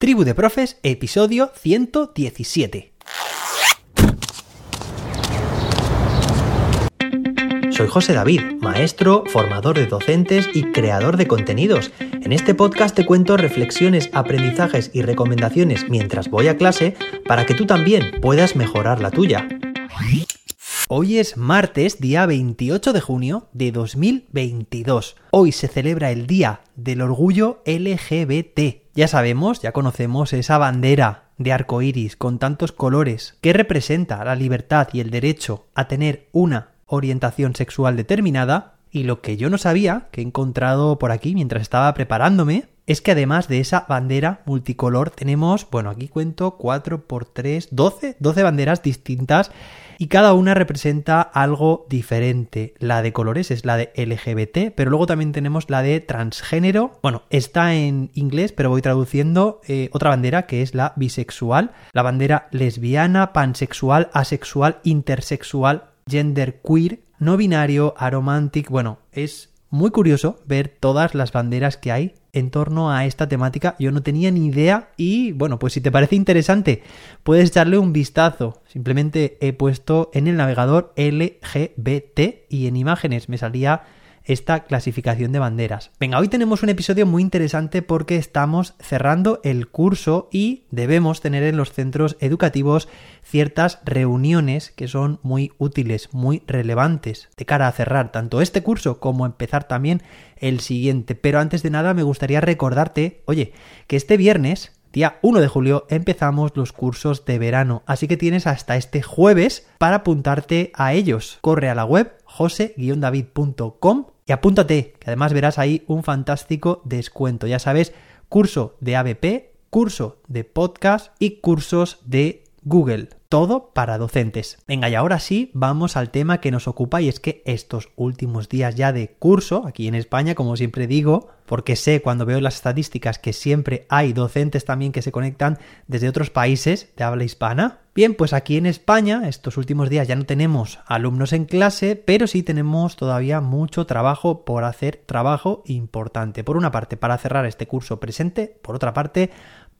Tribu de Profes, episodio 117. Soy José David, maestro, formador de docentes y creador de contenidos. En este podcast te cuento reflexiones, aprendizajes y recomendaciones mientras voy a clase para que tú también puedas mejorar la tuya. Hoy es martes, día 28 de junio de 2022. Hoy se celebra el Día del Orgullo LGBT. Ya sabemos, ya conocemos esa bandera de arco iris con tantos colores que representa la libertad y el derecho a tener una orientación sexual determinada. Y lo que yo no sabía, que he encontrado por aquí mientras estaba preparándome, es que además de esa bandera multicolor tenemos, bueno, aquí cuento 4 por 3, 12, 12 banderas distintas y cada una representa algo diferente. La de colores es la de LGBT, pero luego también tenemos la de transgénero. Bueno, está en inglés, pero voy traduciendo eh, otra bandera que es la bisexual, la bandera lesbiana, pansexual, asexual, intersexual, gender queer, no binario, aromantic. Bueno, es muy curioso ver todas las banderas que hay en torno a esta temática. Yo no tenía ni idea y bueno, pues si te parece interesante, puedes echarle un vistazo. Simplemente he puesto en el navegador LGBT y en imágenes me salía esta clasificación de banderas. Venga, hoy tenemos un episodio muy interesante porque estamos cerrando el curso y debemos tener en los centros educativos ciertas reuniones que son muy útiles, muy relevantes de cara a cerrar tanto este curso como empezar también el siguiente. Pero antes de nada me gustaría recordarte, oye, que este viernes Día 1 de julio empezamos los cursos de verano, así que tienes hasta este jueves para apuntarte a ellos. Corre a la web jose-david.com y apúntate, que además verás ahí un fantástico descuento. Ya sabes, curso de ABP, curso de podcast y cursos de Google. Todo para docentes. Venga, y ahora sí, vamos al tema que nos ocupa y es que estos últimos días ya de curso, aquí en España, como siempre digo, porque sé cuando veo las estadísticas que siempre hay docentes también que se conectan desde otros países de habla hispana. Bien, pues aquí en España estos últimos días ya no tenemos alumnos en clase, pero sí tenemos todavía mucho trabajo por hacer, trabajo importante. Por una parte, para cerrar este curso presente, por otra parte,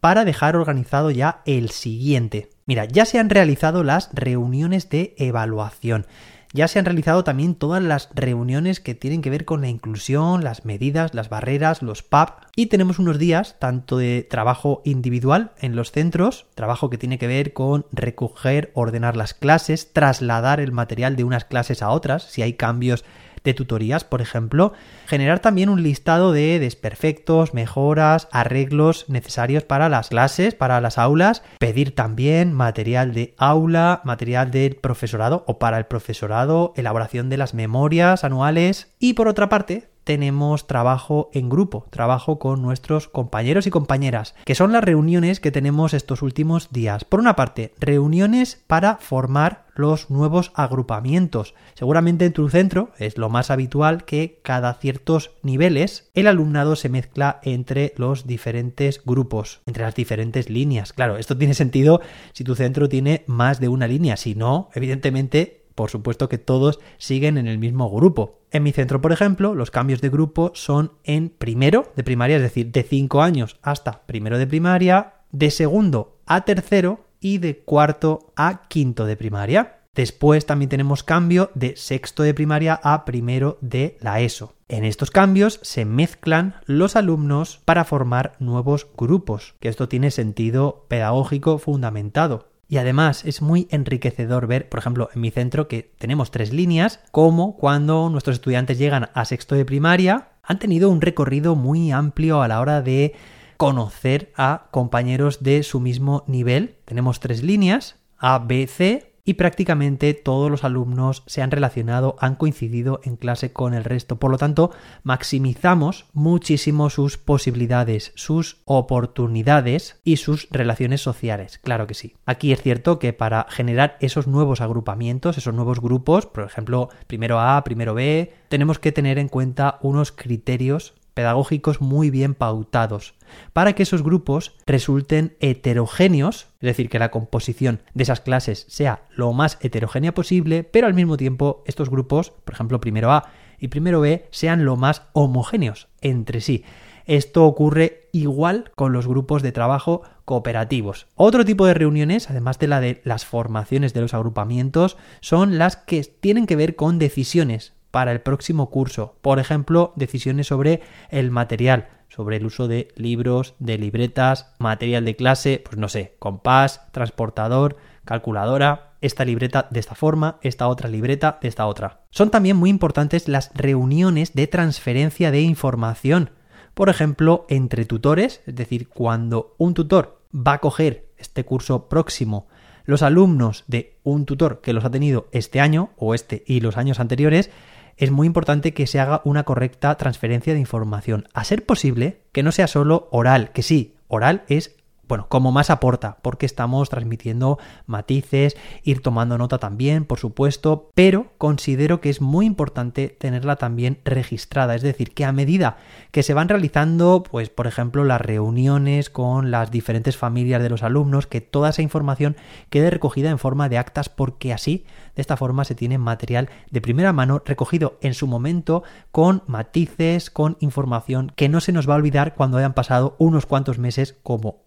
para dejar organizado ya el siguiente. Mira, ya se han realizado las reuniones de evaluación. Ya se han realizado también todas las reuniones que tienen que ver con la inclusión, las medidas, las barreras, los PAP. Y tenemos unos días tanto de trabajo individual en los centros, trabajo que tiene que ver con recoger, ordenar las clases, trasladar el material de unas clases a otras, si hay cambios de tutorías, por ejemplo, generar también un listado de desperfectos, mejoras, arreglos necesarios para las clases, para las aulas, pedir también material de aula, material del profesorado o para el profesorado, elaboración de las memorias anuales y por otra parte, tenemos trabajo en grupo, trabajo con nuestros compañeros y compañeras, que son las reuniones que tenemos estos últimos días. Por una parte, reuniones para formar los nuevos agrupamientos. Seguramente en tu centro es lo más habitual que cada ciertos niveles el alumnado se mezcla entre los diferentes grupos, entre las diferentes líneas. Claro, esto tiene sentido si tu centro tiene más de una línea, si no, evidentemente por supuesto que todos siguen en el mismo grupo. En mi centro, por ejemplo, los cambios de grupo son en primero de primaria, es decir, de 5 años hasta primero de primaria, de segundo a tercero y de cuarto a quinto de primaria. Después también tenemos cambio de sexto de primaria a primero de la ESO. En estos cambios se mezclan los alumnos para formar nuevos grupos, que esto tiene sentido pedagógico fundamentado. Y además es muy enriquecedor ver, por ejemplo, en mi centro que tenemos tres líneas, como cuando nuestros estudiantes llegan a sexto de primaria, han tenido un recorrido muy amplio a la hora de conocer a compañeros de su mismo nivel. Tenemos tres líneas, A, B, C, y prácticamente todos los alumnos se han relacionado, han coincidido en clase con el resto. Por lo tanto, maximizamos muchísimo sus posibilidades, sus oportunidades y sus relaciones sociales. Claro que sí. Aquí es cierto que para generar esos nuevos agrupamientos, esos nuevos grupos, por ejemplo, primero A, primero B, tenemos que tener en cuenta unos criterios pedagógicos muy bien pautados, para que esos grupos resulten heterogéneos, es decir, que la composición de esas clases sea lo más heterogénea posible, pero al mismo tiempo estos grupos, por ejemplo, primero A y primero B, sean lo más homogéneos entre sí. Esto ocurre igual con los grupos de trabajo cooperativos. Otro tipo de reuniones, además de la de las formaciones de los agrupamientos, son las que tienen que ver con decisiones para el próximo curso. Por ejemplo, decisiones sobre el material, sobre el uso de libros, de libretas, material de clase, pues no sé, compás, transportador, calculadora, esta libreta de esta forma, esta otra libreta de esta otra. Son también muy importantes las reuniones de transferencia de información. Por ejemplo, entre tutores, es decir, cuando un tutor va a coger este curso próximo los alumnos de un tutor que los ha tenido este año o este y los años anteriores, es muy importante que se haga una correcta transferencia de información. A ser posible que no sea solo oral, que sí, oral es bueno, como más aporta, porque estamos transmitiendo matices, ir tomando nota también, por supuesto, pero considero que es muy importante tenerla también registrada, es decir, que a medida que se van realizando, pues, por ejemplo, las reuniones con las diferentes familias de los alumnos, que toda esa información quede recogida en forma de actas, porque así, de esta forma, se tiene material de primera mano recogido en su momento con matices, con información que no se nos va a olvidar cuando hayan pasado unos cuantos meses como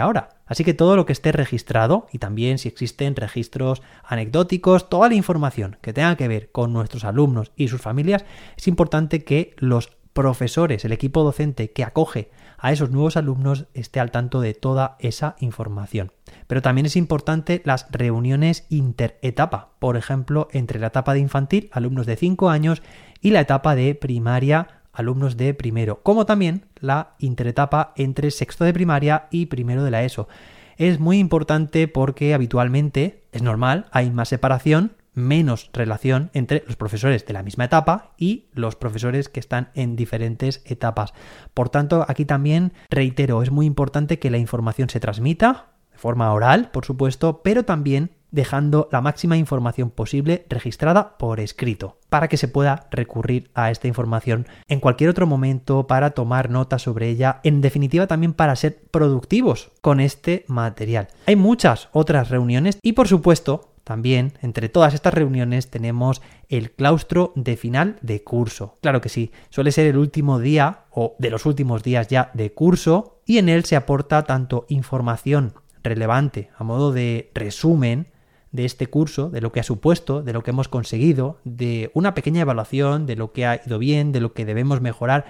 ahora. Así que todo lo que esté registrado y también si existen registros anecdóticos, toda la información que tenga que ver con nuestros alumnos y sus familias, es importante que los profesores, el equipo docente que acoge a esos nuevos alumnos esté al tanto de toda esa información. Pero también es importante las reuniones interetapa, por ejemplo, entre la etapa de infantil, alumnos de 5 años, y la etapa de primaria, alumnos de primero, como también la interetapa entre sexto de primaria y primero de la ESO. Es muy importante porque habitualmente, es normal, hay más separación, menos relación entre los profesores de la misma etapa y los profesores que están en diferentes etapas. Por tanto, aquí también reitero, es muy importante que la información se transmita de forma oral, por supuesto, pero también dejando la máxima información posible registrada por escrito, para que se pueda recurrir a esta información en cualquier otro momento para tomar nota sobre ella, en definitiva también para ser productivos con este material. Hay muchas otras reuniones y por supuesto también, entre todas estas reuniones, tenemos el claustro de final de curso. Claro que sí, suele ser el último día o de los últimos días ya de curso y en él se aporta tanto información relevante a modo de resumen de este curso, de lo que ha supuesto, de lo que hemos conseguido, de una pequeña evaluación de lo que ha ido bien, de lo que debemos mejorar,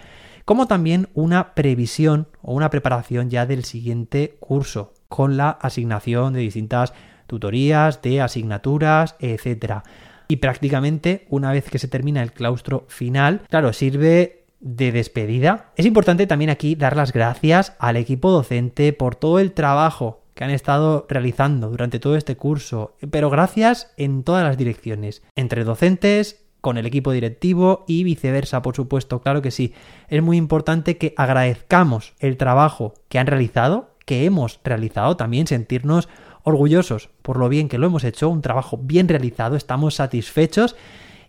como también una previsión o una preparación ya del siguiente curso, con la asignación de distintas tutorías, de asignaturas, etc. Y prácticamente una vez que se termina el claustro final, claro, sirve de despedida. Es importante también aquí dar las gracias al equipo docente por todo el trabajo que han estado realizando durante todo este curso, pero gracias en todas las direcciones, entre docentes, con el equipo directivo y viceversa, por supuesto, claro que sí. Es muy importante que agradezcamos el trabajo que han realizado, que hemos realizado, también sentirnos orgullosos por lo bien que lo hemos hecho, un trabajo bien realizado, estamos satisfechos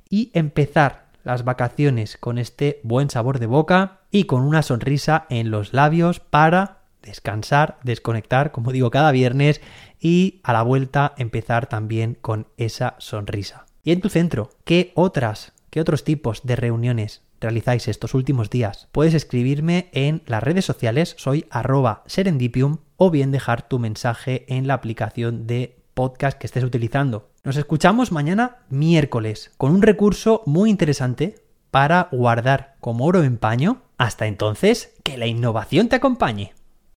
y empezar las vacaciones con este buen sabor de boca y con una sonrisa en los labios para descansar, desconectar, como digo, cada viernes y a la vuelta empezar también con esa sonrisa. Y en tu centro, ¿qué otras, qué otros tipos de reuniones realizáis estos últimos días? Puedes escribirme en las redes sociales, soy arroba serendipium, o bien dejar tu mensaje en la aplicación de podcast que estés utilizando. Nos escuchamos mañana miércoles con un recurso muy interesante para guardar como oro en paño. Hasta entonces, que la innovación te acompañe.